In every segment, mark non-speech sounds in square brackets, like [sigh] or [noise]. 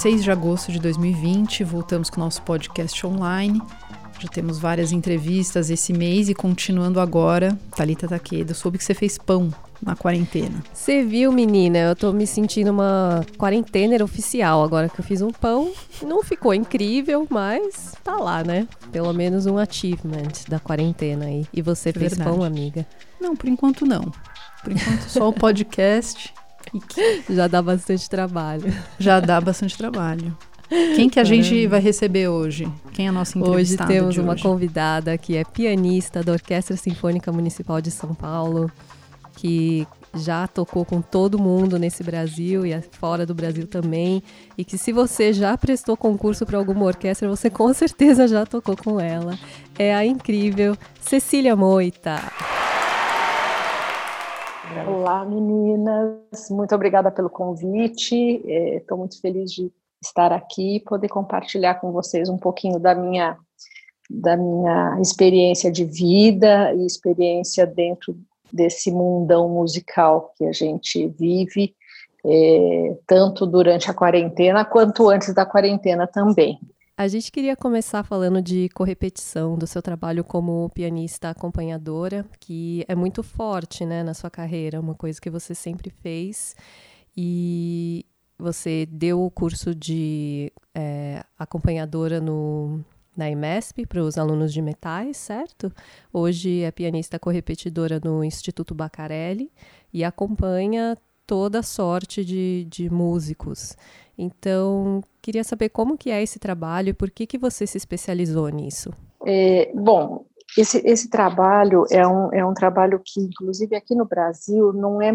6 de agosto de 2020, voltamos com o nosso podcast online. Já temos várias entrevistas esse mês e continuando agora, Talita Taqueda, soube que você fez pão na quarentena. Você viu, menina? Eu tô me sentindo uma quarentena oficial agora que eu fiz um pão. Não ficou incrível, mas tá lá, né? Pelo menos um achievement da quarentena aí. E você fez Verdade. pão, amiga? Não, por enquanto não. Por enquanto só o [laughs] podcast. [laughs] Já dá bastante trabalho. Já dá bastante trabalho. Quem que a gente vai receber hoje? Quem é a nossa entrevistada Hoje temos uma hoje? convidada que é pianista da Orquestra Sinfônica Municipal de São Paulo, que já tocou com todo mundo nesse Brasil e fora do Brasil também, e que se você já prestou concurso para alguma orquestra, você com certeza já tocou com ela. É a incrível Cecília Moita. Olá, meninas. Muito obrigada pelo convite. Estou é, muito feliz de estar aqui e poder compartilhar com vocês um pouquinho da minha da minha experiência de vida e experiência dentro desse mundão musical que a gente vive, é, tanto durante a quarentena quanto antes da quarentena também. A gente queria começar falando de correpetição, do seu trabalho como pianista acompanhadora, que é muito forte né, na sua carreira, uma coisa que você sempre fez. E você deu o curso de é, acompanhadora no, na IMESP para os alunos de metais, certo? Hoje é pianista correpetidora no Instituto Bacarelli e acompanha toda sorte de, de músicos. Então, queria saber como que é esse trabalho e por que, que você se especializou nisso. É, bom, esse, esse trabalho é um, é um trabalho que, inclusive aqui no Brasil, não é,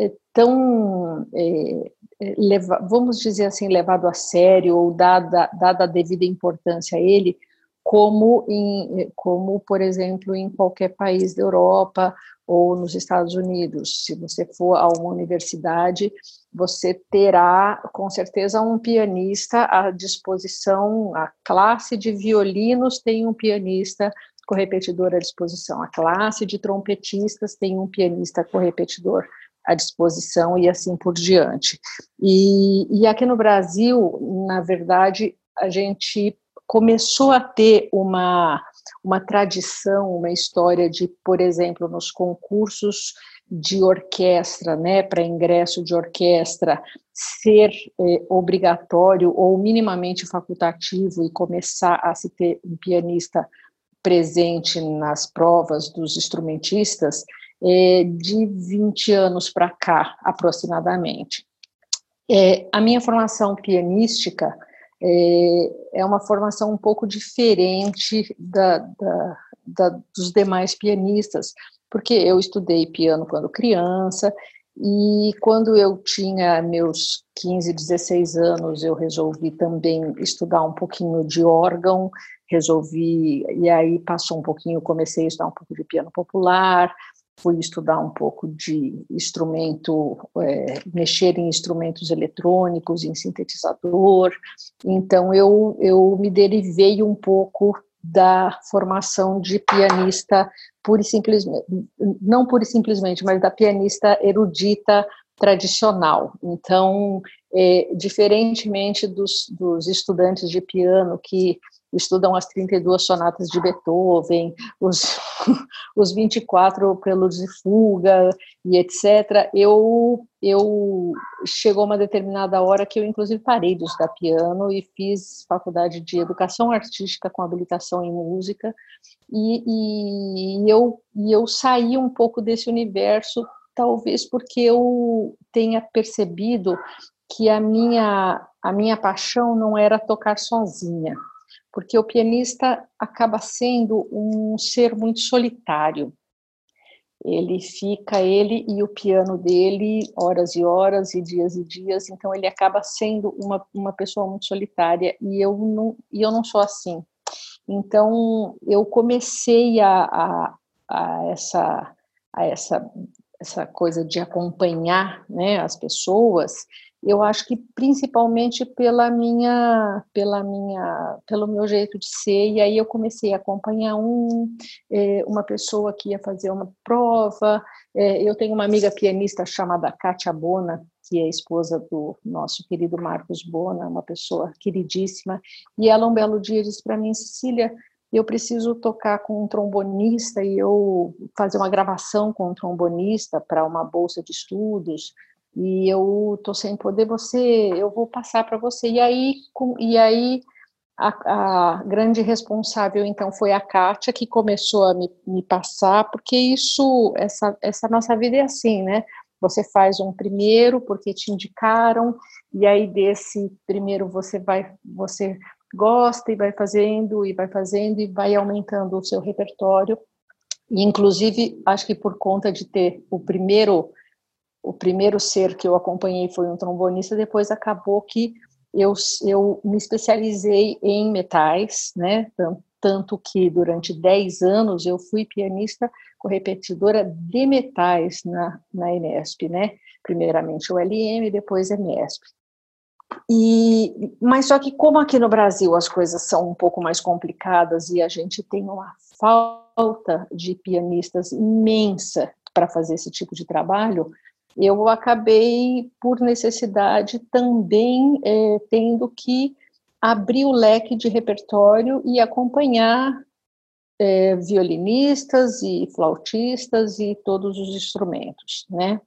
é tão é, leva, vamos dizer assim, levado a sério ou dada, dada a devida importância a ele, como, em, como, por exemplo, em qualquer país da Europa ou nos Estados Unidos. Se você for a uma universidade, você terá, com certeza, um pianista à disposição, a classe de violinos tem um pianista correpetidor à disposição, a classe de trompetistas tem um pianista correpetidor à disposição e assim por diante. E, e aqui no Brasil, na verdade, a gente começou a ter uma, uma tradição, uma história de, por exemplo, nos concursos de orquestra, né, para ingresso de orquestra, ser é, obrigatório ou minimamente facultativo e começar a se ter um pianista presente nas provas dos instrumentistas, é, de 20 anos para cá, aproximadamente. É, a minha formação pianística é, é, uma formação um pouco diferente da, da, da, dos demais pianistas, porque eu estudei piano quando criança, e quando eu tinha meus 15, 16 anos, eu resolvi também estudar um pouquinho de órgão, resolvi, e aí passou um pouquinho, comecei a estudar um pouco de piano popular, fui estudar um pouco de instrumento, é, mexer em instrumentos eletrônicos, em sintetizador. Então, eu, eu me derivei um pouco da formação de pianista pura e simplesmente, não pura e simplesmente, mas da pianista erudita tradicional. Então, é, diferentemente dos, dos estudantes de piano que estudam as 32 sonatas de Beethoven, os, [laughs] os 24 preludes de fuga e etc. Eu, eu chegou uma determinada hora que eu inclusive parei de estudar piano e fiz faculdade de educação artística com habilitação em música e, e, e eu, e eu saí um pouco desse universo talvez porque eu tenha percebido que a minha a minha paixão não era tocar sozinha porque o pianista acaba sendo um ser muito solitário. Ele fica, ele e o piano dele, horas e horas e dias e dias, então ele acaba sendo uma, uma pessoa muito solitária, e eu não, e eu não sou assim. Então, eu comecei a, a, a essa, a essa, essa coisa de acompanhar né, as pessoas, eu acho que principalmente pela minha, pela minha, pelo meu jeito de ser, e aí eu comecei a acompanhar um, é, uma pessoa que ia fazer uma prova, é, eu tenho uma amiga pianista chamada Kátia Bona, que é esposa do nosso querido Marcos Bona, uma pessoa queridíssima, e ela um belo dia disse para mim, Cecília, eu preciso tocar com um trombonista e eu fazer uma gravação com um trombonista para uma bolsa de estudos e eu tô sem poder você eu vou passar para você e aí com, e aí a, a, grande responsável então foi a Kátia que começou a me, me passar porque isso essa essa nossa vida é assim né você faz um primeiro porque te indicaram e aí desse primeiro você vai você gosta e vai fazendo e vai fazendo e vai aumentando o seu repertório. E inclusive, acho que por conta de ter o primeiro o primeiro ser que eu acompanhei foi um trombonista, depois acabou que eu, eu me especializei em metais, né? Tanto que durante 10 anos eu fui pianista correpetidora de metais na, na Enesp, né? Primeiramente o LM, depois Enesp. E, mas só que como aqui no Brasil as coisas são um pouco mais complicadas e a gente tem uma falta de pianistas imensa para fazer esse tipo de trabalho, eu acabei, por necessidade, também é, tendo que abrir o leque de repertório e acompanhar é, violinistas e flautistas e todos os instrumentos, né?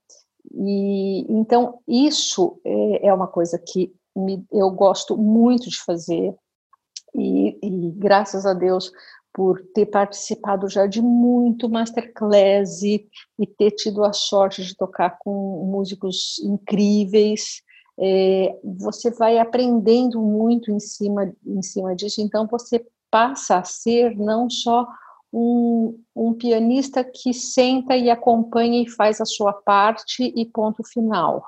E então isso é, é uma coisa que me, eu gosto muito de fazer e, e, graças a Deus por ter participado já de muito masterclass e, e ter tido a sorte de tocar com músicos incríveis, é, você vai aprendendo muito em cima, em cima disso, então você passa a ser não só um, um pianista que senta e acompanha e faz a sua parte e ponto final.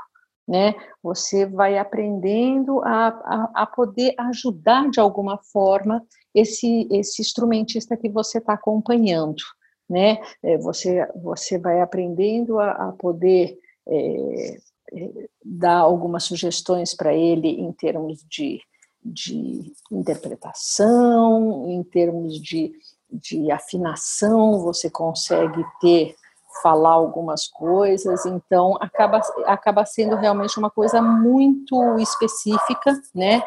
Né? Você vai aprendendo a, a, a poder ajudar de alguma forma esse, esse instrumentista que você está acompanhando, né? É, você, você vai aprendendo a, a poder é, é dar algumas sugestões para ele em termos de, de interpretação, em termos de de afinação, você consegue ter falar algumas coisas, então acaba, acaba sendo realmente uma coisa muito específica, né?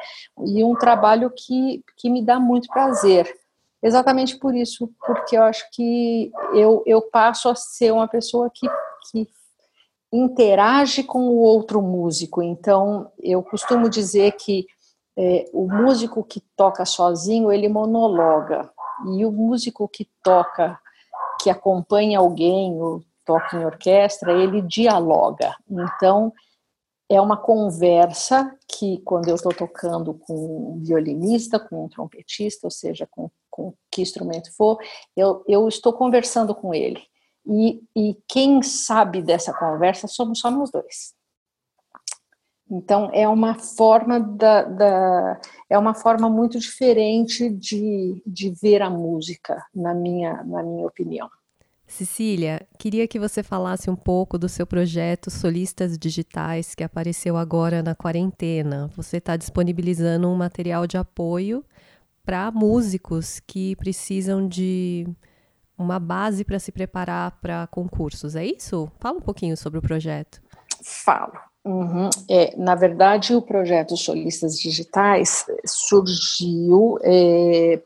E um trabalho que, que me dá muito prazer. Exatamente por isso, porque eu acho que eu, eu passo a ser uma pessoa que, que interage com o outro músico. Então, eu costumo dizer que é, o músico que toca sozinho, ele monologa. E o músico que toca, que acompanha alguém, ou toca em orquestra, ele dialoga. Então, é uma conversa que, quando eu estou tocando com um violinista, com um trompetista, ou seja, com, com que instrumento for, eu, eu estou conversando com ele. E, e quem sabe dessa conversa somos só nós dois. Então é uma forma da, da, é uma forma muito diferente de, de ver a música, na minha, na minha opinião. Cecília, queria que você falasse um pouco do seu projeto Solistas Digitais, que apareceu agora na quarentena. Você está disponibilizando um material de apoio para músicos que precisam de uma base para se preparar para concursos, é isso? Fala um pouquinho sobre o projeto. Falo. Uhum. É, na verdade, o projeto Solistas Digitais surgiu. É,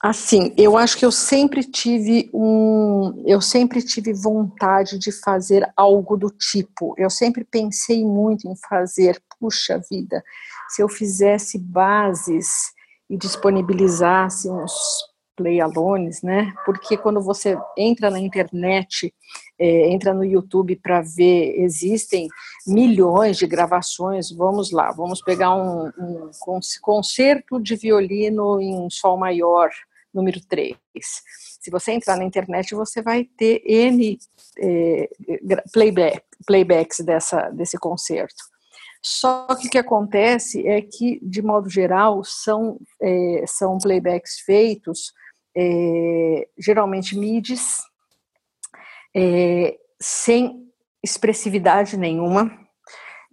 assim, eu acho que eu sempre tive um, eu sempre tive vontade de fazer algo do tipo. Eu sempre pensei muito em fazer, puxa vida, se eu fizesse bases e disponibilizasse uns play alones, né? Porque quando você entra na internet, é, entra no YouTube para ver, existem milhões de gravações. Vamos lá, vamos pegar um, um concerto de violino em sol maior, número 3. Se você entrar na internet, você vai ter N é, playback, playbacks dessa, desse concerto. Só que o que acontece é que, de modo geral, são, é, são playbacks feitos é, geralmente midis, é, sem expressividade nenhuma,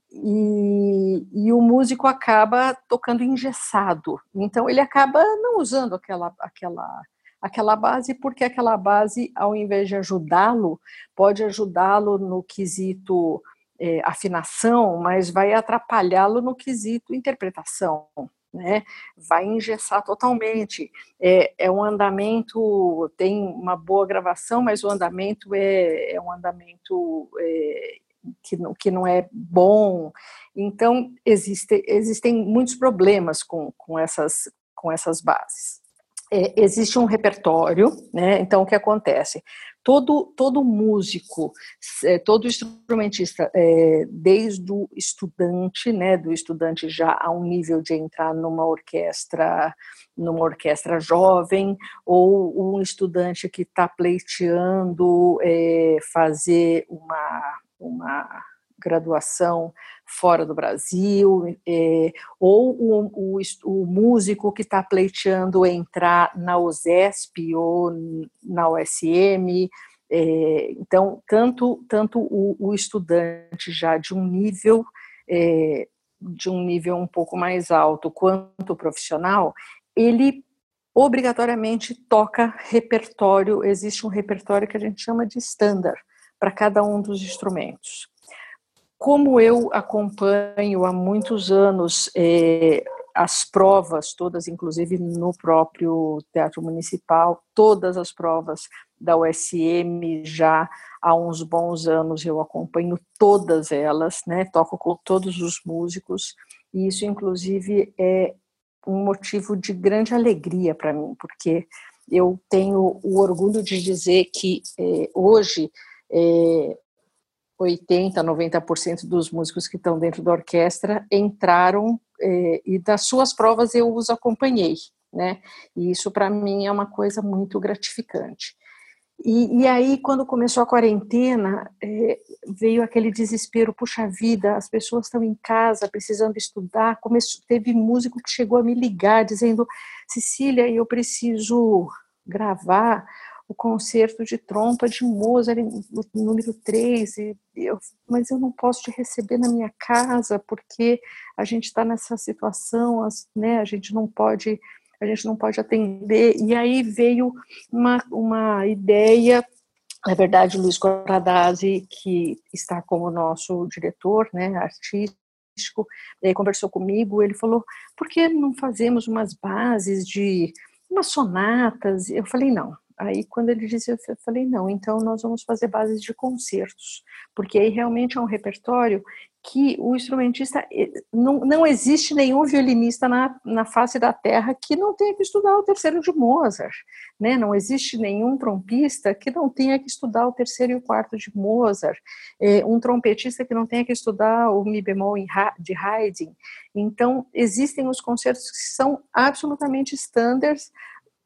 e, e, o músico acaba tocando engessado. Então ele acaba não usando aquela, aquela, aquela base, porque aquela base, ao invés de ajudá-lo, pode ajudá-lo no quesito é, afinação, mas vai atrapalhá-lo no quesito interpretação. Né, vai engessar totalmente. É, é, um andamento, tem uma boa gravação, mas o andamento é, é um andamento é, que, não, que não é bom. Então, existe, existem muitos problemas com, com, essas, com essas bases. É, existe um repertório, né? Então, o que acontece? Todo, todo músico, é, todo instrumentista, é, desde o estudante, né, do estudante já a um nível de entrar numa orquestra, numa orquestra jovem, ou um estudante que está pleiteando é, fazer uma, uma graduação fora do Brasil, é, ou o, o, o, músico que está pleiteando entrar na USESP ou na USM. É, então, tanto, tanto o, o, estudante já de um nível é, de um nível um pouco mais alto quanto o profissional, ele obrigatoriamente toca repertório, existe um repertório que a gente chama de standard para cada um dos instrumentos como eu acompanho há muitos anos é, as provas todas, inclusive no próprio Teatro Municipal, todas as provas da USM já há uns bons anos eu acompanho todas elas, né? Toco com todos os músicos e isso inclusive é um motivo de grande alegria para mim, porque eu tenho o orgulho de dizer que é, hoje é, 80%, 90% dos músicos que estão dentro da orquestra entraram eh, e das suas provas eu os acompanhei, né? E isso para mim é uma coisa muito gratificante. E, e aí, quando começou a quarentena, eh, veio aquele desespero: puxa vida, as pessoas estão em casa precisando estudar. Começou, teve músico que chegou a me ligar dizendo: Cecília, eu preciso gravar o concerto de trompa de Mozart, número 3, e eu, mas eu não posso te receber na minha casa porque a gente está nessa situação, né, a gente não pode a gente não pode atender. E aí veio uma, uma ideia, na verdade, Luiz Corradazzi, que está como nosso diretor, né, artístico, conversou comigo, ele falou, por que não fazemos umas bases de umas sonatas? Eu falei, não, Aí, quando ele disse, eu falei, não, então nós vamos fazer bases de concertos, porque aí realmente é um repertório que o instrumentista, não, não existe nenhum violinista na, na face da terra que não tenha que estudar o terceiro de Mozart, né? não existe nenhum trompista que não tenha que estudar o terceiro e o quarto de Mozart, é, um trompetista que não tenha que estudar o mi bemol de Haydn, então existem os concertos que são absolutamente standards,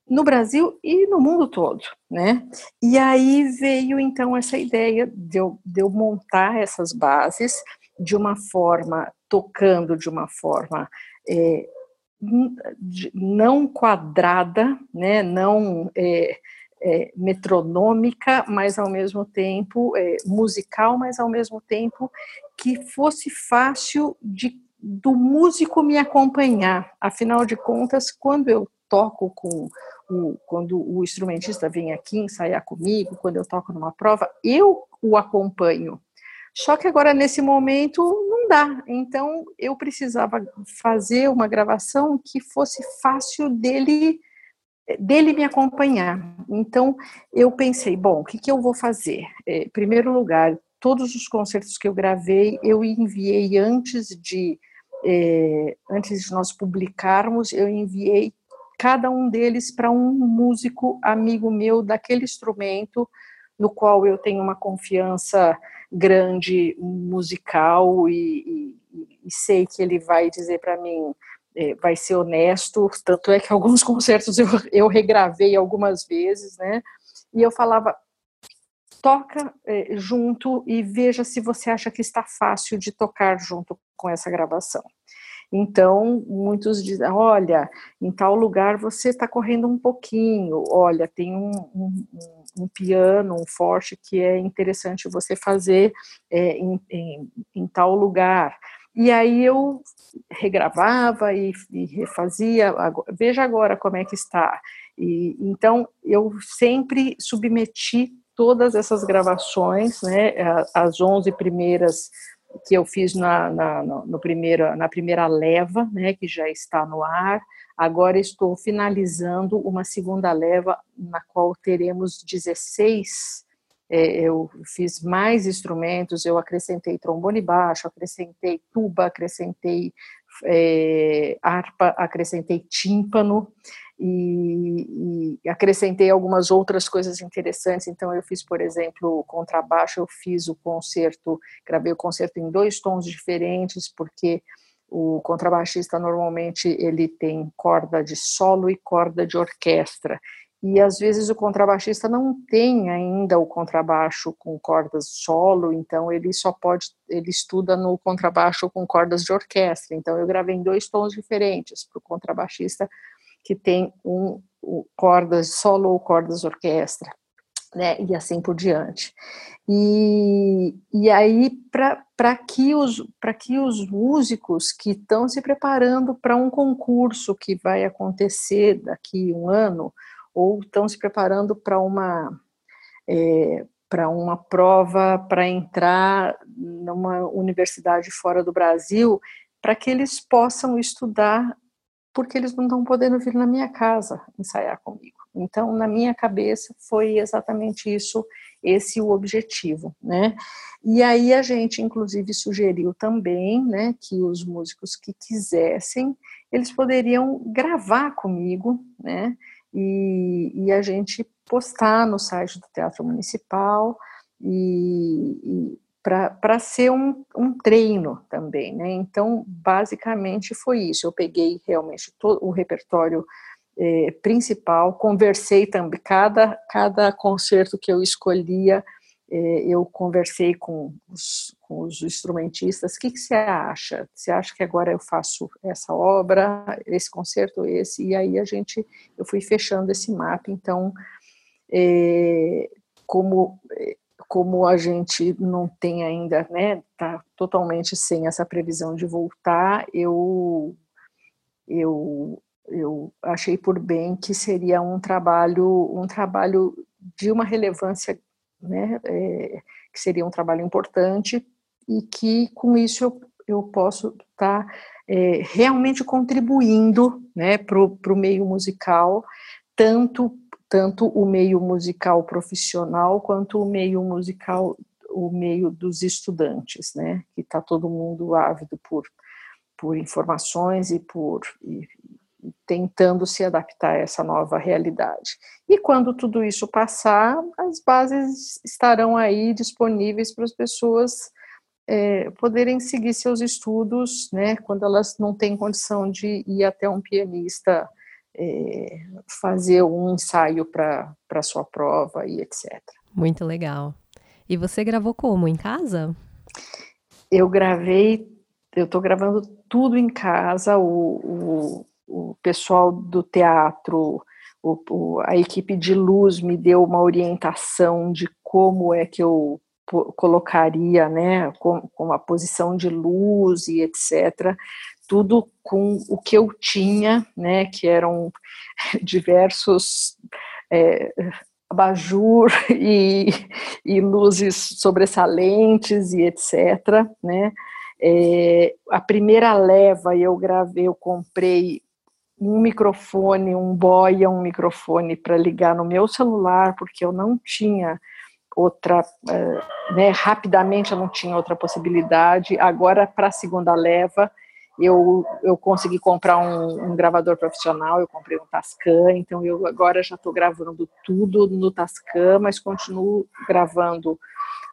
no Brasil e no mundo todo, né? E aí veio então essa ideia de eu, de eu montar essas bases de uma forma, tocando de uma forma é, não quadrada, né? Não é, é, metronômica, mas ao mesmo tempo é, musical, mas ao mesmo tempo que fosse fácil de do músico me acompanhar. Afinal de contas, quando eu toco com o, quando o instrumentista vem aqui ensaiar comigo, quando eu toco numa prova, eu o acompanho. Só que agora, nesse momento, não dá. Então, eu precisava fazer uma gravação que fosse fácil dele dele me acompanhar. Então, eu pensei, bom, o que, que eu vou fazer? É, em primeiro lugar, todos os concertos que eu gravei, eu enviei antes de é, antes de nós publicarmos, eu enviei cada um deles para um músico amigo meu daquele instrumento, no qual eu tenho uma confiança grande musical e, e, e sei que ele vai dizer para mim, é, vai ser honesto, tanto é que alguns [laughs] concertos eu, eu regravei algumas vezes, né? E eu falava, toca é, junto e veja se você acha que está fácil de tocar junto com essa gravação. Então, muitos dizem: olha, em tal lugar você está correndo um pouquinho, olha, tem um, um, um, piano, um forte que é interessante você fazer é, em, em, em tal lugar. E aí eu regravava e, e, refazia, veja agora como é que está. E, então, eu sempre submeti todas essas gravações, né, as 11 primeiras que eu fiz na, na, no primeiro, na primeira leva, né, que já está no ar. Agora estou finalizando uma segunda leva, na qual teremos 16. É, eu fiz mais instrumentos, eu acrescentei trombone baixo, acrescentei tuba, acrescentei é, harpa, acrescentei tímpano e, e, acrescentei algumas outras coisas interessantes. Então, eu fiz, por exemplo, o contrabaixo, eu fiz o concerto, gravei o concerto em dois tons diferentes, porque o contrabaixista normalmente ele tem corda de solo e corda de orquestra. E às vezes o contrabaixista não tem ainda o contrabaixo com cordas solo, então ele só pode, ele estuda no contrabaixo com cordas de orquestra. Então eu gravei em dois tons diferentes para o contrabaixista que tem um, cordas solo ou cordas orquestra, né? E assim por diante. E, e aí para que os que os músicos que estão se preparando para um concurso que vai acontecer daqui um ano ou estão se preparando para uma é, para uma prova para entrar numa universidade fora do Brasil, para que eles possam estudar, porque eles não estão podendo vir na minha casa ensaiar comigo. Então, na minha cabeça, foi exatamente isso, esse o objetivo, né? E aí a gente, inclusive, sugeriu também, né, que os músicos que quisessem, eles poderiam gravar comigo, né? e, e a gente postar no site do Teatro Municipal e, e para ser um, um, treino também, né? Então, basicamente foi isso. Eu peguei realmente todo o repertório eh, principal, conversei também, cada, cada concerto que eu escolhia, eh, eu conversei com os, com os instrumentistas, o que, que você acha? Você acha que agora eu faço essa obra, esse concerto, esse? E aí a gente, eu fui fechando esse mapa, então, é, como como a gente não tem ainda, né, tá totalmente sem essa previsão de voltar, eu eu eu achei por bem que seria um trabalho um trabalho de uma relevância, né, é, que seria um trabalho importante e que com isso eu, eu posso estar tá, é, realmente contribuindo né, para o meio musical, tanto, tanto o meio musical profissional quanto o meio musical, o meio dos estudantes, né, que está todo mundo ávido por, por informações e por e, tentando se adaptar a essa nova realidade. E quando tudo isso passar, as bases estarão aí disponíveis para as pessoas é, poderem seguir seus estudos, né, quando elas não têm condição de ir até um pianista é, fazer um ensaio para a sua prova e etc. Muito legal. E você gravou como? Em casa? Eu gravei, eu estou gravando tudo em casa, o, o, o pessoal do teatro, o, o, a equipe de luz me deu uma orientação de como é que eu colocaria, né, com, com a posição de luz e etc., tudo com o que eu tinha, né, que eram [laughs] diversos é, abajur [laughs] e, e, luzes sobressalentes e etc., né, é, a primeira leva eu gravei, eu comprei um microfone, um boia, um microfone para ligar no meu celular, porque eu não tinha outra, eh, né, rapidamente eu não tinha outra possibilidade. Agora, para a segunda leva, eu, eu consegui comprar um, um, gravador profissional, eu comprei um Tascam, então eu agora já estou gravando tudo no Tascam, mas continuo gravando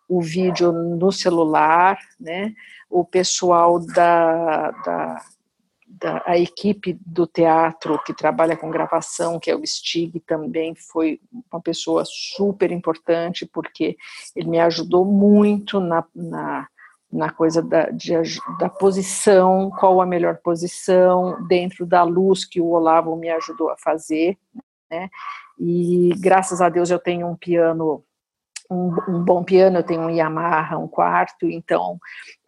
o vídeo no celular, né? O pessoal da, da da, a equipe do teatro que trabalha com gravação, que é o Stig, também foi uma pessoa super importante, porque ele me ajudou muito na, na, na coisa da, de, da posição, qual a melhor posição, dentro da luz que o Olavo me ajudou a fazer, né? E graças a Deus eu tenho um piano um, um, bom piano, eu tenho um Yamaha, um quarto, então,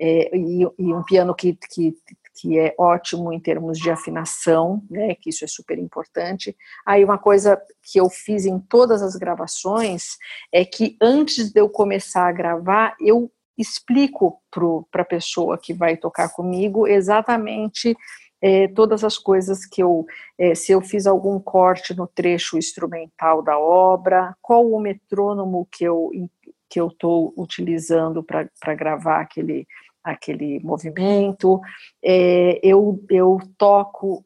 é, e, e, um piano que, que que é ótimo em termos de afinação, né, que isso é super importante. Aí uma coisa que eu fiz em todas as gravações é que antes de eu começar a gravar, eu explico para a pessoa que vai tocar comigo exatamente é, todas as coisas que eu, é, se eu fiz algum corte no trecho instrumental da obra, qual o metrônomo que eu que eu estou utilizando para gravar aquele aquele movimento, é, eu, eu toco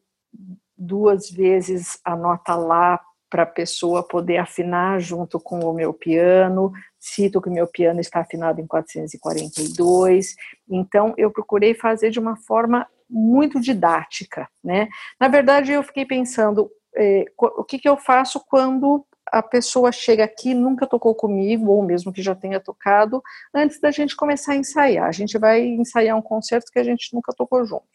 duas vezes a nota lá para a pessoa poder afinar junto com o meu piano. Cito que meu piano está afinado em 442. Então, eu procurei fazer de uma forma muito didática, né? Na verdade, eu fiquei pensando é, o que, que eu faço quando a pessoa chega aqui, nunca tocou comigo, ou mesmo que já tenha tocado, antes da gente começar a ensaiar. A gente vai ensaiar um concerto que a gente nunca tocou junto.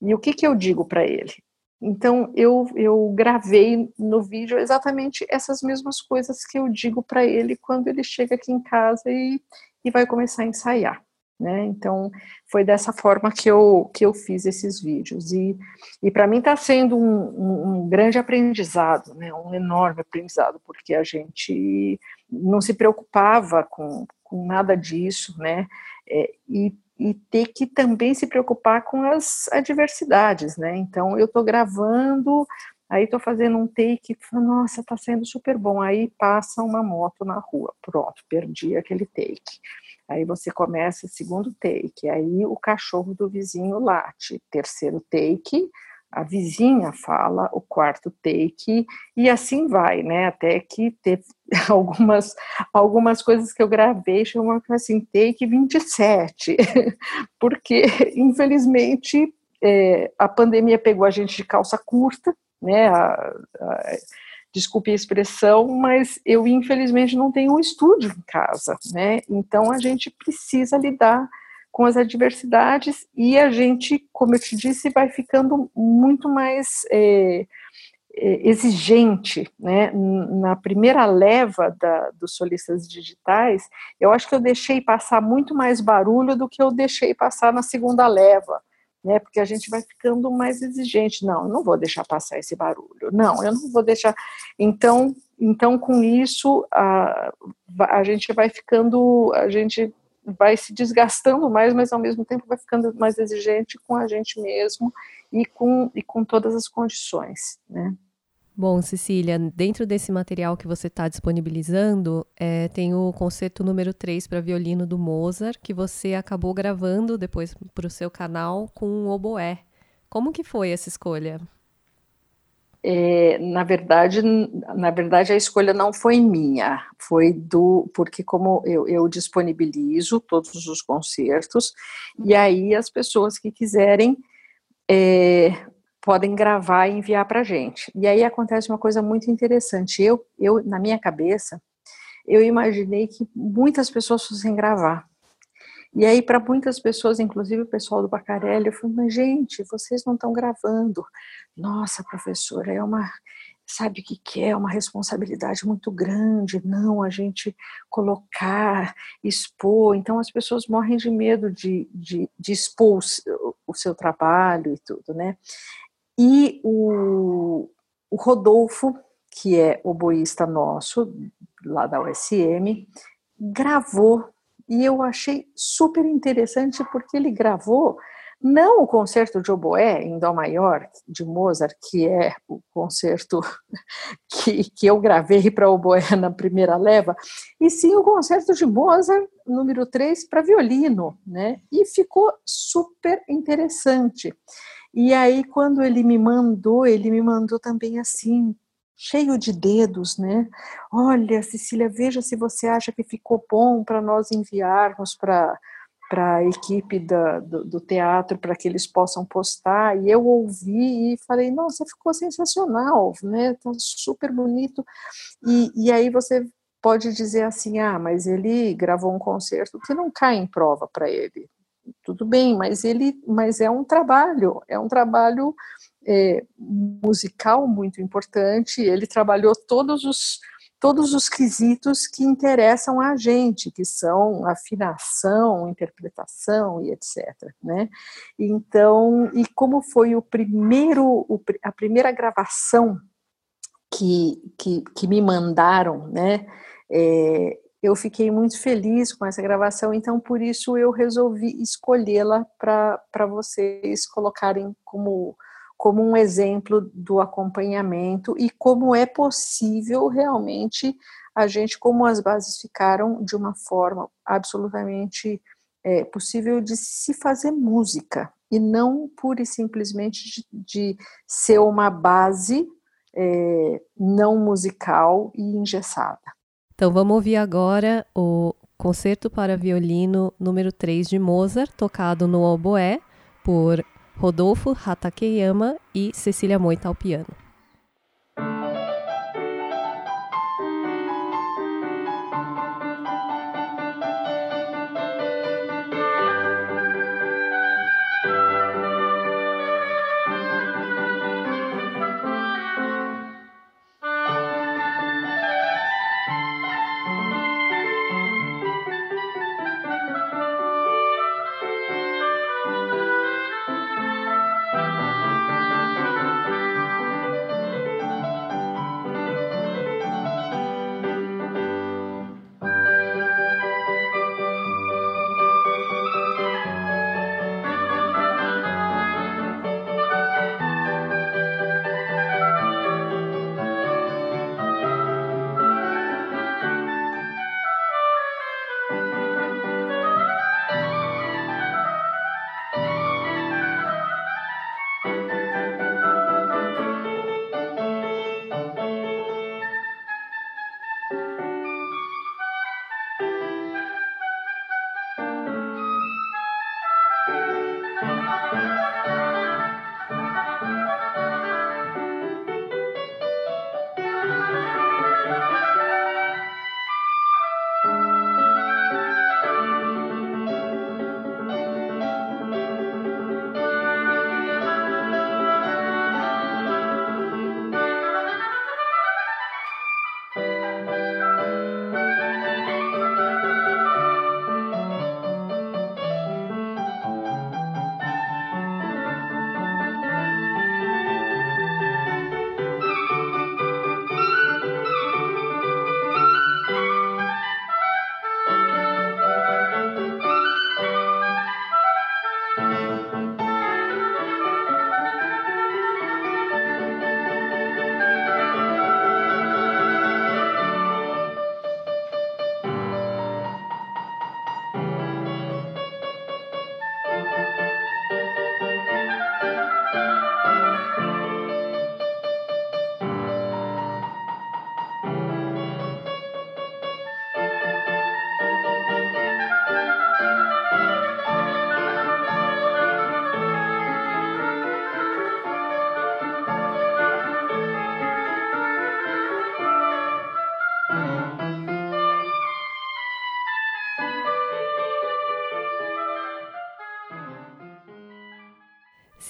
E o que, que eu digo para ele? Então, eu, eu gravei no vídeo exatamente essas mesmas coisas que eu digo para ele quando ele chega aqui em casa e, e vai começar a ensaiar. Né? Então, foi dessa forma que eu, que eu fiz esses vídeos. E, e para mim está sendo um, um, um, grande aprendizado, né? um enorme aprendizado, porque a gente não se preocupava com, com nada disso, né? É, e, e ter que também se preocupar com as adversidades, né? Então, eu estou gravando, aí estou fazendo um take, nossa, está sendo super bom. Aí passa uma moto na rua, pronto, perdi aquele take Aí você começa segundo take, aí o cachorro do vizinho late, terceiro take, a vizinha fala, o quarto take, e assim vai, né? Até que teve [laughs] algumas, algumas coisas que eu gravei, chamam assim, take 27, [laughs] porque infelizmente é, a pandemia pegou a gente de calça curta, né? A, a, desculpe a expressão, mas eu infelizmente não tenho um estúdio em casa, né? Então a gente precisa lidar com as adversidades e a gente, como eu te disse, vai ficando muito mais é, é exigente, né? Na primeira leva da, dos solistas digitais, eu acho que eu deixei passar muito mais barulho do que eu deixei passar na segunda leva né? Porque a gente vai ficando mais exigente. Não, eu não vou deixar passar esse barulho. Não, eu não vou deixar. Então, então com isso a, a gente vai ficando, a gente vai se desgastando mais, mas ao mesmo tempo vai ficando mais exigente com a gente mesmo e com, e com todas as condições, né? Bom, Cecília, dentro desse material que você está disponibilizando, é, tem o concerto número 3 para violino do Mozart, que você acabou gravando depois para o seu canal com um oboé. Como que foi essa escolha? É, na verdade, na verdade a escolha não foi minha, foi do porque como eu, eu disponibilizo todos os concertos e aí as pessoas que quiserem é, podem gravar e enviar para gente. E aí acontece uma coisa muito interessante. Eu, eu, na minha cabeça, eu imaginei que muitas pessoas fossem gravar. E aí, para muitas pessoas, inclusive o pessoal do Bacarelli, eu falei, mas gente, vocês não estão gravando. Nossa, professora, é uma. Sabe o que, que é? Uma responsabilidade muito grande, não, a gente colocar, expor. Então, as pessoas morrem de medo de, de, de expor o, seu trabalho e tudo, né? E o, o Rodolfo, que é oboísta nosso, lá da USM, gravou, e eu achei super interessante porque ele gravou não o concerto de oboé em Dó maior de Mozart, que é o concerto [laughs] que, que eu gravei para oboé [laughs] na primeira leva, e sim o concerto de Mozart número 3 para violino, né? E ficou super interessante. E aí, quando ele me mandou, ele me mandou também assim, cheio de dedos, né? Olha, Cecília, veja se você acha que ficou bom para nós enviarmos para para a equipe da, do, do, teatro para que eles possam postar e eu ouvi e falei nossa ficou sensacional né? Tá super bonito e, e aí você pode dizer assim ah mas ele gravou um concerto que não cai em prova para ele tudo bem, mas ele, mas é um trabalho, é um trabalho é, musical muito importante. Ele trabalhou todos os todos os quesitos que interessam a gente, que são afinação, interpretação e etc. Né? Então, e como foi o primeiro, a primeira gravação que, que, que me mandaram, né? É, eu fiquei muito feliz com essa gravação, então por isso eu resolvi escolhê-la para vocês colocarem como, como um exemplo do acompanhamento e como é possível realmente a gente, como as bases ficaram de uma forma absolutamente é, possível de se fazer música e não pura e simplesmente de, de ser uma base é, não musical e engessada. Então vamos ouvir agora o Concerto para Violino número 3 de Mozart, tocado no oboé por Rodolfo Hatakeyama e Cecília Moita ao piano.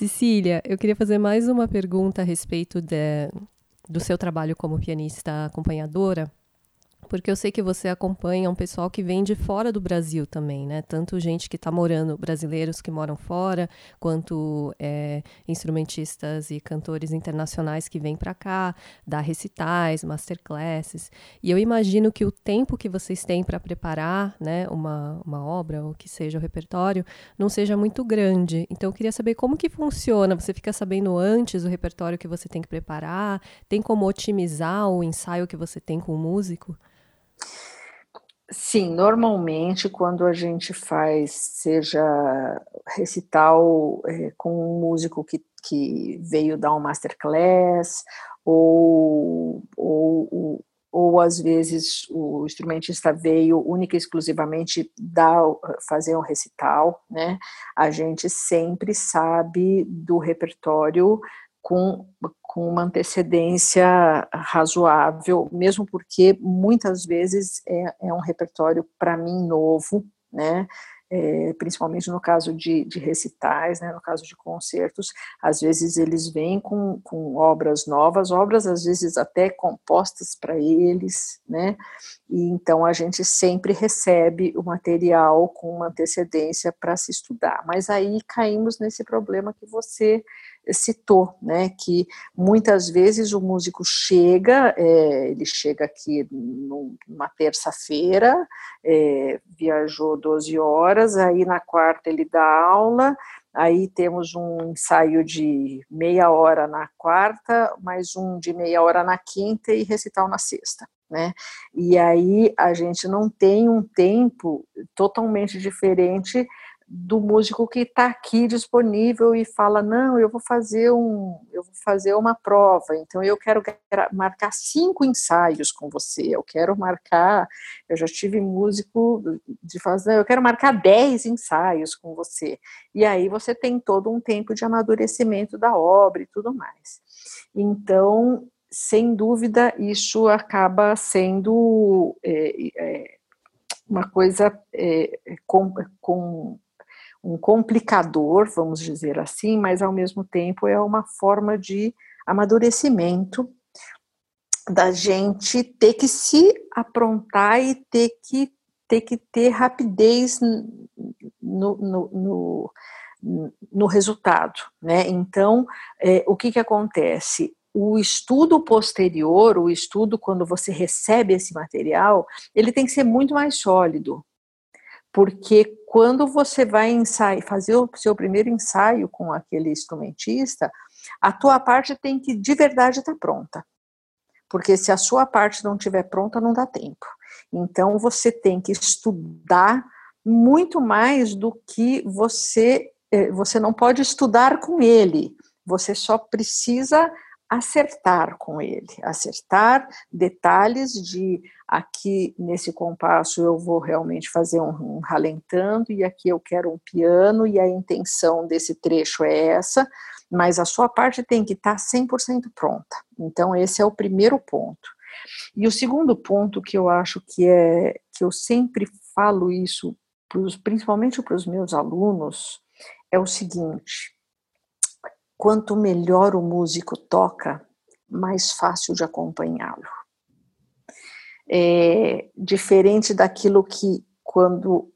Cecília, eu queria fazer mais uma pergunta a respeito de, do seu trabalho como pianista acompanhadora porque eu sei que você acompanha um pessoal que vem de fora do Brasil também, né? Tanto gente que está morando, brasileiros que moram fora, quanto é, instrumentistas e cantores internacionais que vêm para cá, dar recitais, masterclasses. E eu imagino que o tempo que vocês têm para preparar, né, uma, uma obra ou que seja o repertório, não seja muito grande. Então eu queria saber como que funciona. Você fica sabendo antes o repertório que você tem que preparar? Tem como otimizar o ensaio que você tem com o músico? Sim, normalmente quando a gente faz, seja recital é, com um músico que, que veio dar um masterclass, ou, ou, ou, às vezes o instrumentista veio única e exclusivamente dar, fazer um recital, né? A gente sempre sabe do repertório com, com uma antecedência razoável, mesmo porque muitas vezes é, é um repertório para mim novo, né? é, principalmente no caso de, de recitais, né, no caso de concertos, às vezes eles vêm com, com obras novas, obras às vezes até compostas para eles, né, e então a gente sempre recebe o material com uma antecedência para se estudar, mas aí caímos nesse problema que você citou, né, que muitas vezes o músico chega, é, ele chega aqui numa terça-feira, é, viajou 12 horas, aí na quarta ele dá aula, aí temos um ensaio de meia hora na quarta, mais um de meia hora na quinta e recital na sexta. Né? E aí a gente não tem um tempo totalmente diferente do músico que está aqui disponível e fala não eu vou fazer um eu vou fazer uma prova então eu quero marcar cinco ensaios com você eu quero marcar eu já tive músico de fazer eu quero marcar dez ensaios com você. E aí você tem todo um tempo de amadurecimento da obra e tudo mais. Então sem dúvida isso acaba sendo é, é, uma coisa é, com, com um complicador, vamos dizer assim, mas ao mesmo tempo é uma forma de amadurecimento da gente ter que se aprontar e ter que ter, que ter rapidez no, no, no, no resultado, né? Então, é, o que que acontece? O estudo posterior, o estudo quando você recebe esse material, ele tem que ser muito mais sólido, porque quando você vai ensaiar, fazer o seu primeiro ensaio com aquele instrumentista, a tua parte tem que de verdade estar tá pronta. Porque se a sua parte não estiver pronta, não dá tempo. Então você tem que estudar muito mais do que você eh, você não pode estudar com ele. Você só precisa acertar com ele, acertar detalhes de aqui nesse compasso eu vou realmente fazer um, um ralentando e aqui eu quero um piano e a intenção desse trecho é essa, mas a sua parte tem que estar 100% pronta. Então esse é o primeiro ponto. E o segundo ponto que eu acho que é que eu sempre falo isso, pros, principalmente para os meus alunos, é o seguinte: quanto melhor o músico toca, mais fácil de acompanhá-lo. É, diferente daquilo que quando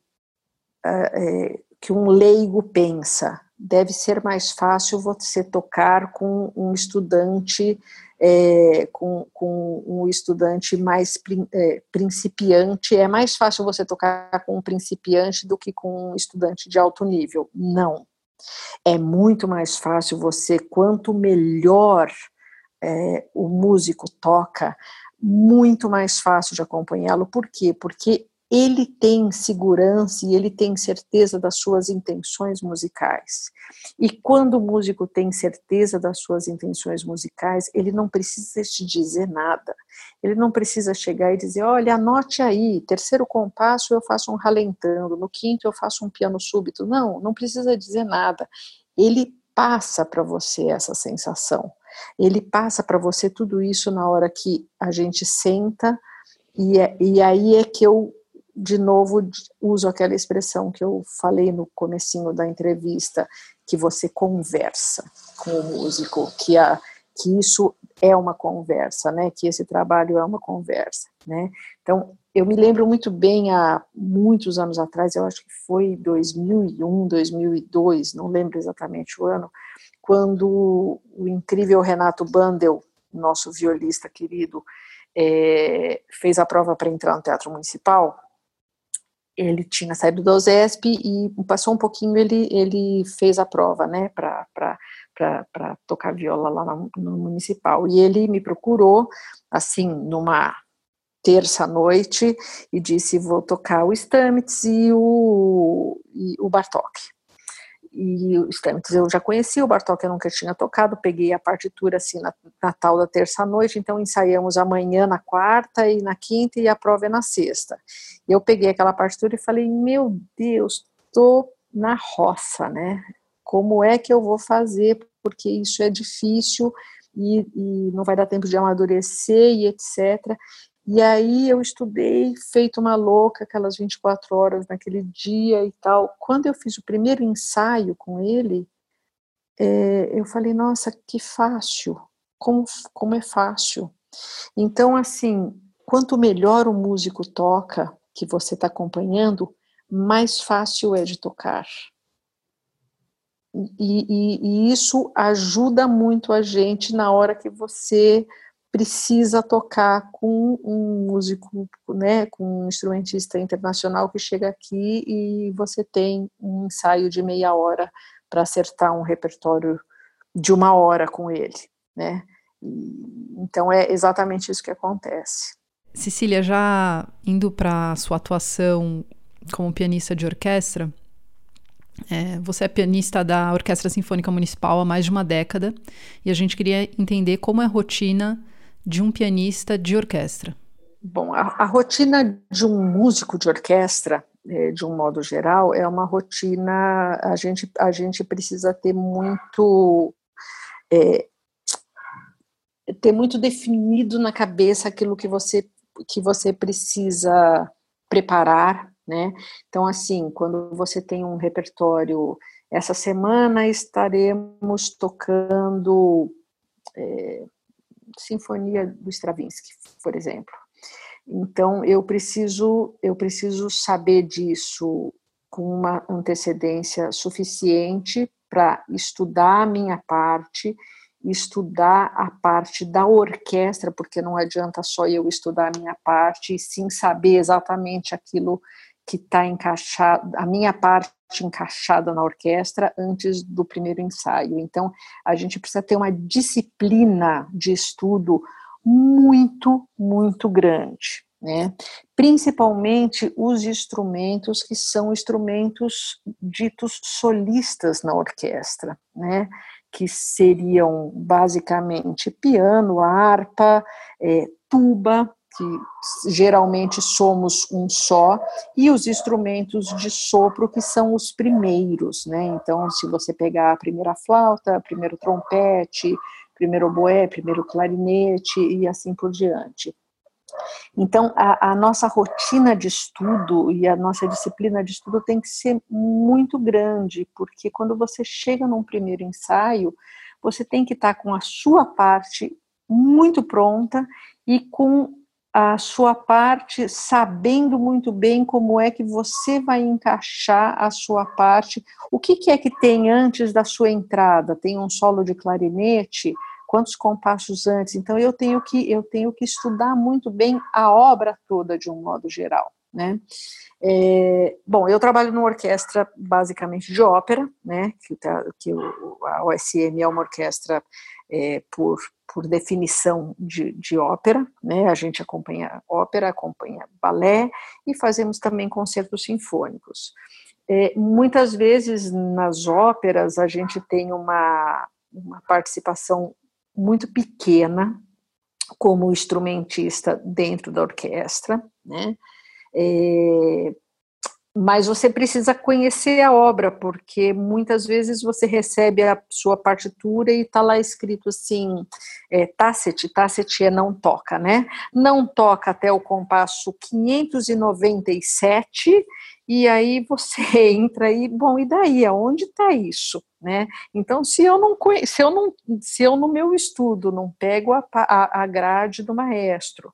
é, é, que um leigo pensa, deve ser mais fácil você tocar com um estudante é, com, com, um estudante mais é, principiante, é mais fácil você tocar com um principiante do que com um estudante de alto nível. Não. É muito mais fácil você, quanto melhor é, o músico toca, muito mais fácil de acompanhá-lo. Por quê? Porque ele tem segurança e ele tem certeza das suas intenções musicais. E quando o músico tem certeza das suas intenções musicais, ele não precisa te dizer nada. Ele não precisa chegar e dizer: olha, anote aí, terceiro compasso eu faço um ralentando, no quinto eu faço um piano súbito. Não, não precisa dizer nada. Ele passa para você essa sensação. Ele passa para você tudo isso na hora que a gente senta, e, é, e aí é que eu de novo uso aquela expressão que eu falei no comecinho da entrevista, que você conversa com o músico, que a que isso é uma conversa, né? Que esse trabalho é uma conversa, né? Então, eu me lembro muito bem há muitos anos atrás, eu acho que foi 2001, 2002, não lembro exatamente o ano, quando o incrível Renato Bandel, nosso violista querido, é, fez a prova para entrar no Teatro Municipal ele tinha saído do OSESP e passou um pouquinho, ele, ele fez a prova, né, para tocar viola lá no, no, municipal. E ele me procurou, assim, numa terça-noite, e disse, vou tocar o Stamitz e o, e o Bartok e o Stamets eu já conhecia, o Bartok eu nunca tinha tocado, peguei a partitura assim na, na tal da terça-noite, então ensaiamos amanhã na quarta e na quinta e a prova é na sexta. Eu peguei aquela partitura e falei, meu Deus, tô na roça, né? Como é que eu vou fazer? Porque isso é difícil e, e não vai dar tempo de amadurecer e etc. E aí eu estudei, feito uma louca, aquelas 24 horas naquele dia e tal. Quando eu fiz o primeiro ensaio com ele, é, eu falei, nossa, que fácil, como, como é fácil. Então, assim, quanto melhor o músico toca, que você está acompanhando, mais fácil é de tocar. E, e, e, isso ajuda muito a gente na hora que você precisa tocar com um músico, né, com um instrumentista internacional que chega aqui e você tem um ensaio de meia hora para acertar um repertório de uma hora com ele, né? Então é exatamente isso que acontece. Cecília, já indo para sua atuação como pianista de orquestra, é, você é pianista da Orquestra Sinfônica Municipal há mais de uma década e a gente queria entender como é a rotina de um pianista de orquestra. Bom, a, a rotina de um músico de orquestra, é, de um modo geral, é uma rotina. A gente, a gente precisa ter muito. É, ter muito definido na cabeça aquilo que você, que você precisa preparar né? Então, assim, quando você tem um repertório, essa semana estaremos tocando é, Sinfonia do Stravinsky, por exemplo. Então, eu preciso, eu preciso saber disso com uma antecedência suficiente para estudar a minha parte, estudar a parte da orquestra, porque não adianta só eu estudar a minha parte, e sim saber exatamente aquilo que está encaixado, a minha parte encaixada na orquestra antes do primeiro ensaio. Então, a gente precisa ter uma disciplina de estudo muito, muito grande, né? Principalmente os instrumentos que são instrumentos ditos solistas na orquestra, né? Que seriam basicamente piano, harpa, é, tuba, que geralmente somos um só, e os instrumentos de sopro, que são os primeiros, né? Então, se você pegar a primeira flauta, primeiro trompete, primeiro oboé, primeiro clarinete e assim por diante. Então, a, a, nossa rotina de estudo e a nossa disciplina de estudo tem que ser muito grande, porque quando você chega num primeiro ensaio, você tem que estar com a sua parte muito pronta e com a sua parte sabendo muito bem como é que você vai encaixar a sua parte. O que, que, é que tem antes da sua entrada? Tem um solo de clarinete? Quantos compassos antes? Então eu tenho que eu tenho que estudar muito bem a obra toda de um modo geral, né? É, bom, eu trabalho numa orquestra basicamente de ópera, né? Que, tá, que o, a OSM é uma orquestra é, por por definição de, de ópera, né? A gente acompanha ópera, acompanha balé e fazemos também concertos sinfônicos. É, muitas vezes nas óperas a gente tem uma, uma participação muito pequena como instrumentista dentro da orquestra, né? É, mas você precisa conhecer a obra, porque muitas vezes você recebe a sua partitura e está lá escrito assim, é, Tacet é não toca, né? Não toca até o compasso 597, e aí você [laughs] entra aí, bom, e daí, aonde está isso? Né? Então, se eu não se eu não, se eu no meu estudo não pego a, a, a grade do maestro,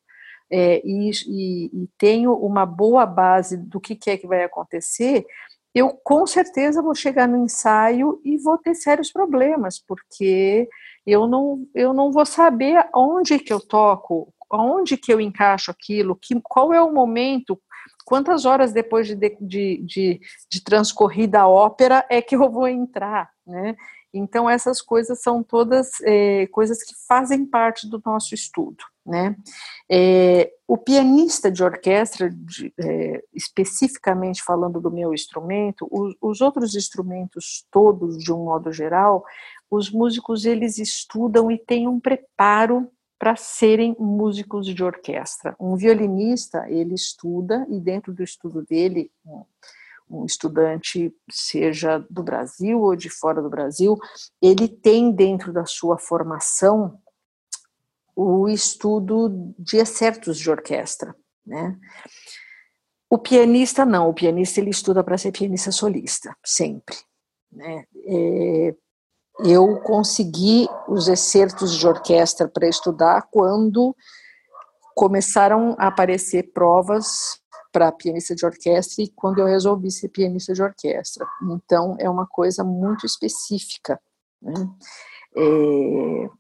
é, e, e, e, tenho uma boa base do que, que é que vai acontecer, eu com certeza vou chegar no ensaio e vou ter sérios problemas, porque eu não, eu não vou saber onde que eu toco, onde que eu encaixo aquilo, que, qual é o momento, quantas horas depois de, de, de, de transcorrida a ópera é que eu vou entrar, né? Então, essas coisas são todas é, coisas que fazem parte do nosso estudo. Né? É, o pianista de orquestra, de, é, especificamente falando do meu instrumento, os, os outros instrumentos todos, de um modo geral, os músicos eles estudam e têm um preparo para serem músicos de orquestra. Um violinista, ele estuda e dentro do estudo dele, um estudante, seja do Brasil ou de fora do Brasil, ele tem dentro da sua formação o estudo de excertos de orquestra, né? O pianista não, o pianista ele estuda para ser pianista solista, sempre. Né? É, eu consegui os excertos de orquestra para estudar quando começaram a aparecer provas para pianista de orquestra e quando eu resolvi ser pianista de orquestra. Então, é uma coisa muito específica. Né? É,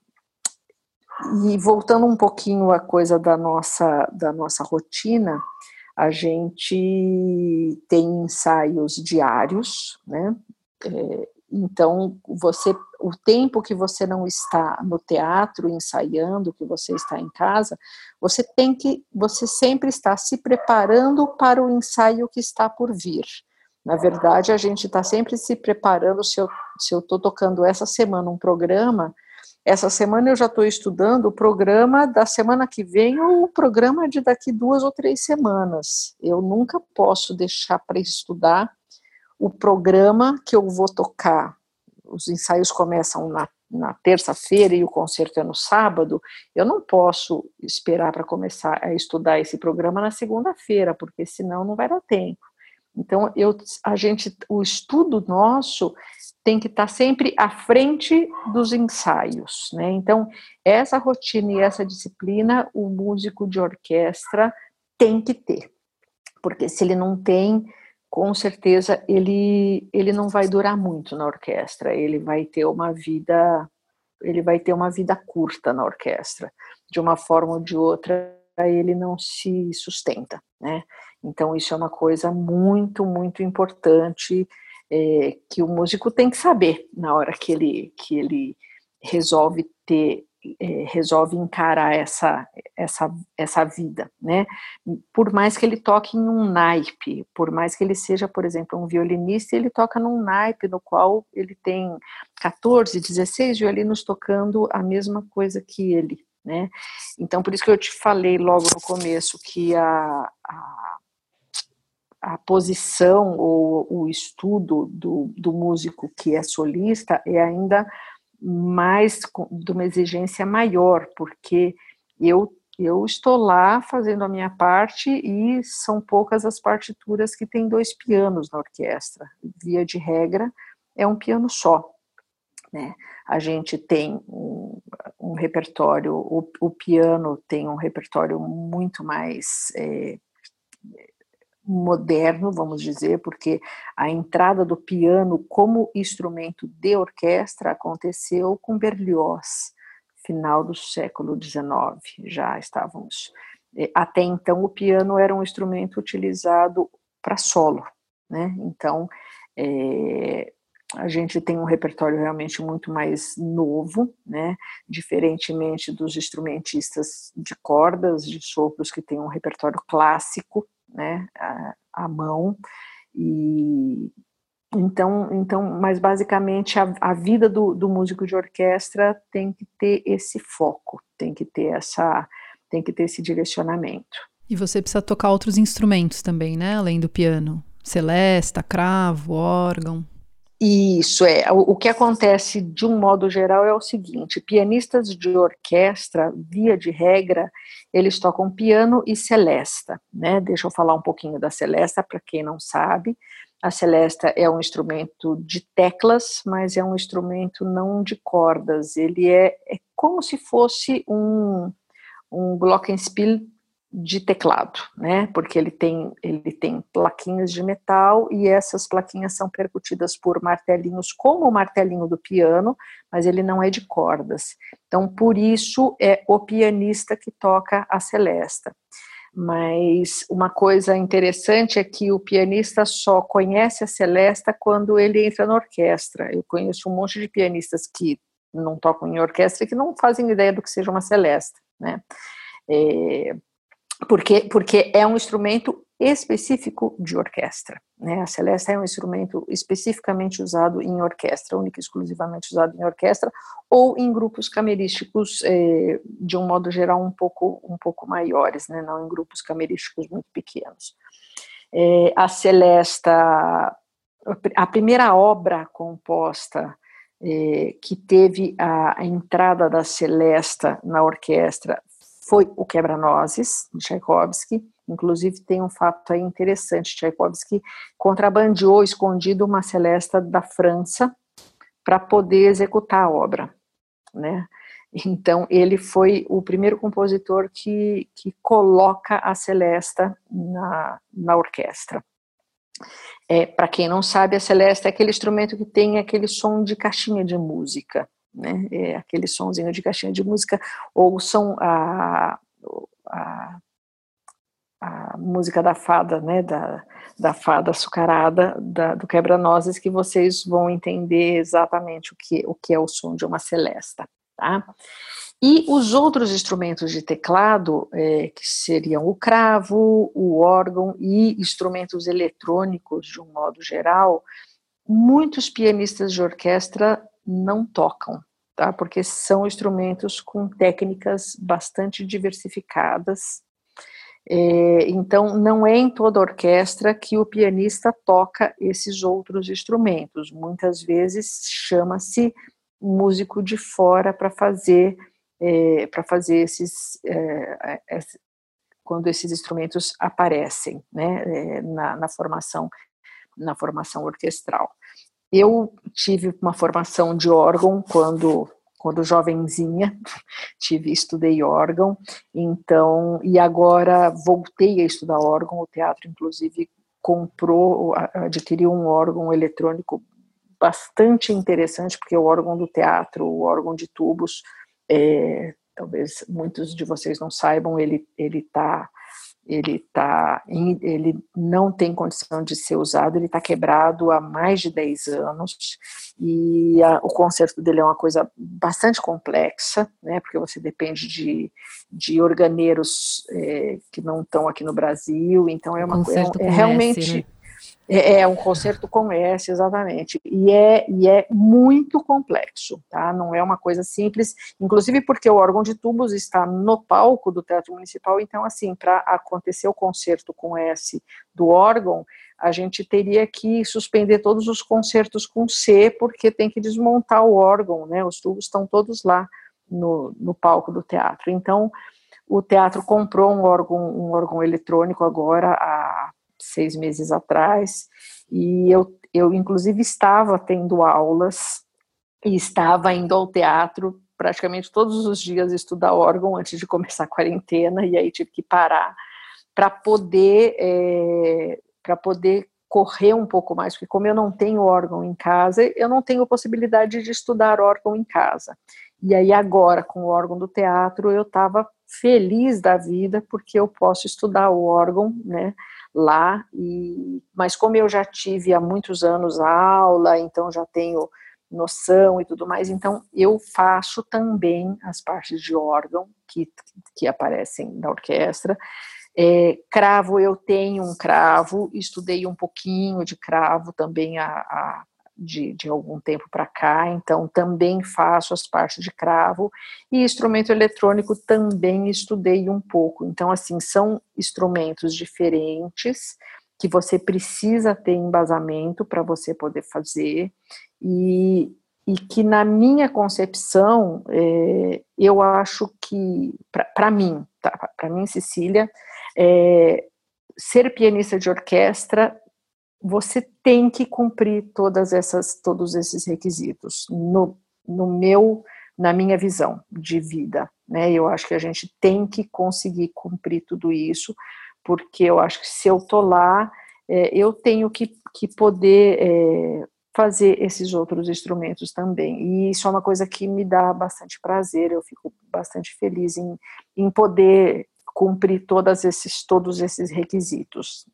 e voltando um pouquinho à coisa da nossa, da nossa rotina, a gente tem ensaios diários, né? É, então, você, o tempo que você não está no teatro ensaiando, que você está em casa, você tem que, você sempre está se preparando para o ensaio que está por vir. Na verdade, a gente está sempre se preparando. Se eu estou tocando essa semana um programa, essa semana eu já estou estudando o programa da semana que vem ou o programa de daqui duas ou três semanas. Eu nunca posso deixar para estudar o programa que eu vou tocar. Os ensaios começam na, na terça-feira e o concerto é no sábado. Eu não posso esperar para começar a estudar esse programa na segunda-feira, porque senão não vai dar tempo. Então, eu, a gente, o estudo nosso tem que estar tá sempre à frente dos ensaios, né? Então, essa rotina e essa disciplina, o músico de orquestra tem que ter, porque se ele não tem, com certeza ele ele não vai durar muito na orquestra, ele vai ter uma vida ele vai ter uma vida curta na orquestra, de uma forma ou de outra ele não se sustenta, né? Então isso é uma coisa muito muito importante é, que o músico tem que saber na hora que ele, que ele resolve ter é, resolve encarar essa, essa, essa vida, né? Por mais que ele toque em um naipe, por mais que ele seja, por exemplo, um violinista, ele toca num naipe no qual ele tem 14, 16 violinos tocando a mesma coisa que ele, né? Então, por isso que eu te falei logo no começo que a, a a posição ou o estudo do, do músico que é solista é ainda mais de uma exigência maior, porque eu eu estou lá fazendo a minha parte e são poucas as partituras que tem dois pianos na orquestra. Via de regra, é um piano só. Né? A gente tem um, um repertório, o, o, piano tem um repertório muito mais é, moderno, vamos dizer, porque a entrada do piano como instrumento de orquestra aconteceu com Berlioz, final do século XIX, já estávamos. Até então, o piano era um instrumento utilizado para solo, né? Então, é, a gente tem um repertório realmente muito mais novo, né? Diferentemente dos instrumentistas de cordas, de sopros, que têm um repertório clássico, né, à, mão e então, então, mas basicamente a, a vida do, do, músico de orquestra tem que ter esse foco, tem que ter essa, tem que ter esse direcionamento. E você precisa tocar outros instrumentos também, né? Além do piano, celesta, cravo, órgão. Isso é. O, que acontece de um modo geral é o seguinte: pianistas de orquestra, via de regra, eles tocam piano e celesta, né? Deixa eu falar um pouquinho da celesta para quem não sabe. A celesta é um instrumento de teclas, mas é um instrumento não de cordas. Ele é, é como se fosse um, um glockenspiel de teclado, né? Porque ele tem ele tem plaquinhas de metal e essas plaquinhas são percutidas por martelinhos como o martelinho do piano, mas ele não é de cordas. Então, por isso é o pianista que toca a celesta. Mas uma coisa interessante é que o pianista só conhece a celesta quando ele entra na orquestra. Eu conheço um monte de pianistas que não tocam em orquestra e que não fazem ideia do que seja uma celesta, né? É, porque, porque é um instrumento específico de orquestra. Né? A celesta é um instrumento especificamente usado em orquestra, única e exclusivamente usado em orquestra, ou em grupos camerísticos, eh, de um modo geral, um pouco, um pouco maiores, né? não em grupos camerísticos muito pequenos. Eh, a celesta, a primeira obra composta é, que teve a, a, entrada da Celesta na orquestra foi o Quebra-Nozes, de Tchaikovsky. Inclusive, tem um fato aí interessante: Tchaikovsky contrabandeou escondido uma Celesta da França para poder executar a obra. Né? Então, ele foi o primeiro compositor que, que coloca a celesta na, na orquestra. É, Para quem não sabe, a celesta é aquele instrumento que tem aquele som de caixinha de música, né? É aquele sonzinho de caixinha de música, ou são a, a, a música da fada, né? Da, da fada açucarada, da, do quebra-nozes, que vocês vão entender exatamente o que, o que é o som de uma celesta. Tá? E os outros instrumentos de teclado, é, que seriam o cravo, o órgão e instrumentos eletrônicos de um modo geral, muitos pianistas de orquestra não tocam, tá? Porque são instrumentos com técnicas bastante diversificadas. É, então, não é em toda orquestra que o pianista toca esses outros instrumentos. Muitas vezes chama-se músico de fora para fazer é, para fazer esses é, quando esses instrumentos aparecem né, na, na, formação na formação orquestral. Eu tive uma formação de órgão quando quando jovenzinha, [laughs] tive estudei órgão, então e agora voltei a estudar órgão. O teatro, inclusive, comprou, adquiriu um órgão eletrônico bastante interessante, porque o órgão do teatro, o órgão de tubos, é, talvez muitos de vocês não saibam, ele ele está ele tá ele não tem condição de ser usado, ele está quebrado há mais de 10 anos e a, o conserto dele é uma coisa bastante complexa, né, porque você depende de, de organeiros é, que não estão aqui no Brasil, então é uma coisa é, é realmente né? É, é um concerto com S, exatamente. E é, e é muito complexo, tá? Não é uma coisa simples, inclusive porque o órgão de tubos está no palco do Teatro Municipal, então, assim, para acontecer o concerto com S do órgão, a gente teria que suspender todos os concertos com C, porque tem que desmontar o órgão, né? Os tubos estão todos lá no, no palco do teatro. Então, o teatro comprou um órgão, um órgão eletrônico agora, a seis meses atrás, e eu, eu inclusive estava tendo aulas e estava indo ao teatro praticamente todos os dias estudar órgão antes de começar a quarentena, e aí tive que parar para poder é, para poder correr um pouco mais, porque como eu não tenho órgão em casa, eu não tenho possibilidade de estudar órgão em casa. E aí agora, com o órgão do teatro, eu estava feliz da vida, porque eu posso estudar o órgão, né, lá, e, mas como eu já tive há muitos anos aula, então já tenho noção e tudo mais, então eu faço também as partes de órgão que, que aparecem na orquestra. É, cravo, eu tenho um cravo, estudei um pouquinho de cravo também a, a de, de algum tempo para cá, então também faço as partes de cravo, e instrumento eletrônico também estudei um pouco. Então, assim, são instrumentos diferentes que você precisa ter embasamento para você poder fazer, e, e que na minha concepção, é, eu acho que, para mim, tá, para mim, Cecília, é, ser pianista de orquestra você tem que cumprir todas essas, todos esses requisitos no, no meu, na minha visão de vida, né? Eu acho que a gente tem que conseguir cumprir tudo isso, porque eu acho que se eu tô lá, é, eu tenho que, que poder é, fazer esses outros instrumentos também. E isso é uma coisa que me dá bastante prazer. Eu fico bastante feliz em, em poder cumprir todas esses, todos esses requisitos.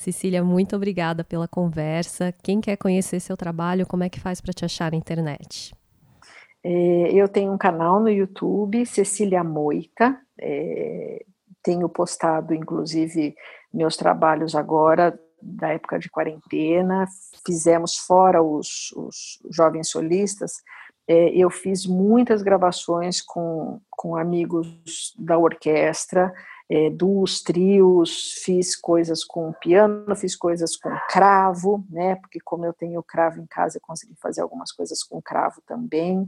Cecília, muito obrigada pela conversa. Quem quer conhecer seu trabalho, como é que faz para te achar na internet? É, eu tenho um canal no YouTube, Cecília Moita. É, tenho postado, inclusive, meus trabalhos agora da época de quarentena. Fizemos fora os, os jovens solistas. É, eu fiz muitas gravações com, com amigos da orquestra é, duos, trios, fiz coisas com piano, fiz coisas com cravo, né? Porque como eu tenho cravo em casa, eu consegui fazer algumas coisas com cravo também.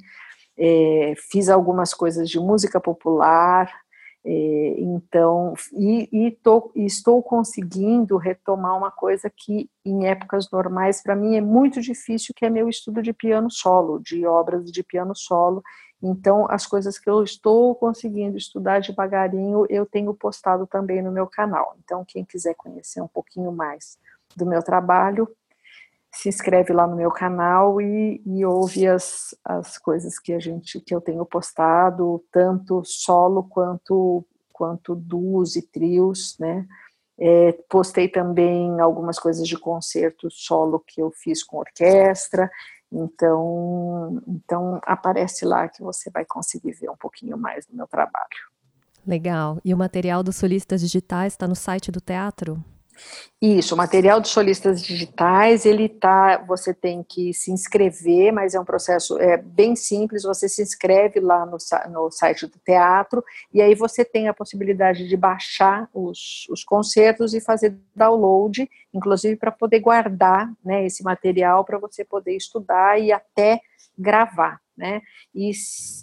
É, fiz algumas coisas de música popular, é, então, e, e, tô, e, estou conseguindo retomar uma coisa que em épocas normais para mim é muito difícil, que é meu estudo de piano solo, de obras de piano solo. Então, as coisas que eu estou conseguindo estudar devagarinho, eu tenho postado também no meu canal. Então, quem quiser conhecer um pouquinho mais do meu trabalho, se inscreve lá no meu canal e, e ouve as, as coisas que a gente que eu tenho postado, tanto solo quanto quanto duos e trios, né? É, postei também algumas coisas de concerto solo que eu fiz com orquestra, então, então aparece lá que você vai conseguir ver um pouquinho mais do meu trabalho. Legal. E o material dos solistas digitais está no site do teatro? Isso, o material de solistas digitais, ele tá, você tem que se inscrever, mas é um processo é, bem simples, você se inscreve lá no, no site do teatro, e aí você tem a possibilidade de baixar os, os concertos e fazer download, inclusive para poder guardar né, esse material, para você poder estudar e até gravar né? E,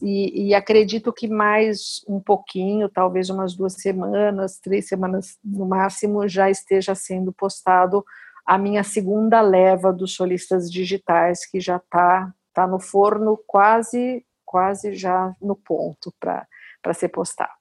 e, e, acredito que mais um pouquinho, talvez umas duas semanas, três semanas no máximo, já esteja sendo postado a minha segunda leva dos solistas digitais, que já está tá no forno, quase, quase já no ponto para ser postado.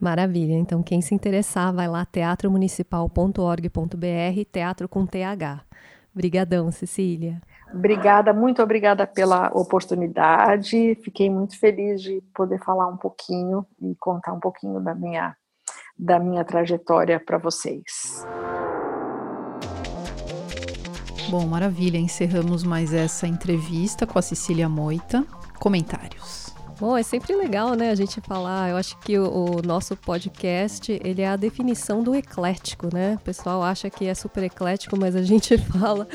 Maravilha. Então, quem se interessar, vai lá teatromunicipal.org.br, teatro com TH. Obrigadão, Cecília. Obrigada, muito obrigada pela oportunidade. Fiquei muito feliz de poder falar um pouquinho e contar um pouquinho da minha da minha trajetória para vocês. Bom, maravilha. Encerramos mais essa entrevista com a Cecília Moita. Comentários. Bom, é sempre legal, né, a gente falar. Eu acho que o, o, nosso podcast, ele é a definição do eclético, né? O pessoal acha que é super eclético, mas a gente [laughs] fala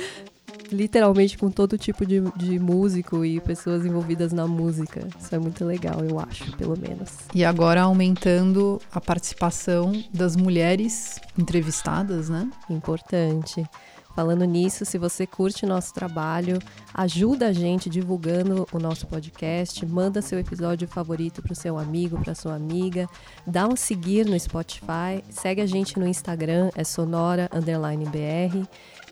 literalmente com todo tipo de, de músico e pessoas envolvidas na música. Isso é muito legal, eu acho, pelo menos. E agora aumentando a participação das mulheres entrevistadas, né? Importante. Falando nisso, se você curte nosso trabalho, ajuda a gente divulgando o nosso podcast, manda seu episódio favorito para o seu amigo, para sua amiga, dá um seguir no Spotify, segue a gente no Instagram, é sonora underline br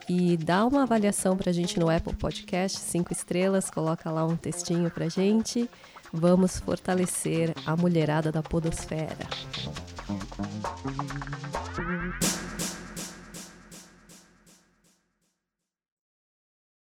e dá uma avaliação para a gente no Apple Podcast, cinco estrelas, coloca lá um textinho para gente. Vamos fortalecer a mulherada da podosfera.